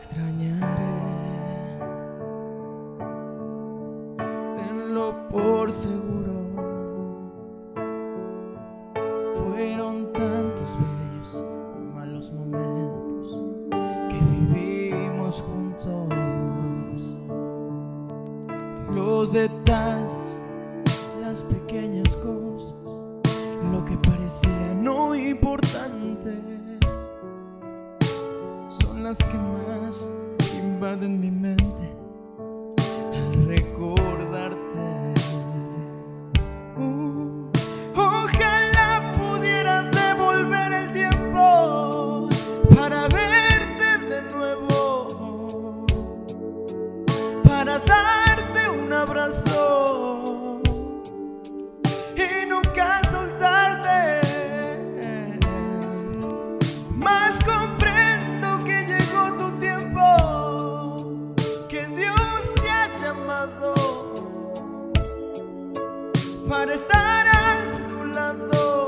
extrañaré. Tenlo por seguro. Fueron tantos bellos malos momentos que vivimos juntos. Los detalles, las pequeñas cosas, lo que parecía no importante, son las que más en mi mente al recordarte. Uh, ojalá pudiera devolver el tiempo para verte de nuevo, para darte un abrazo. para estar a su lado.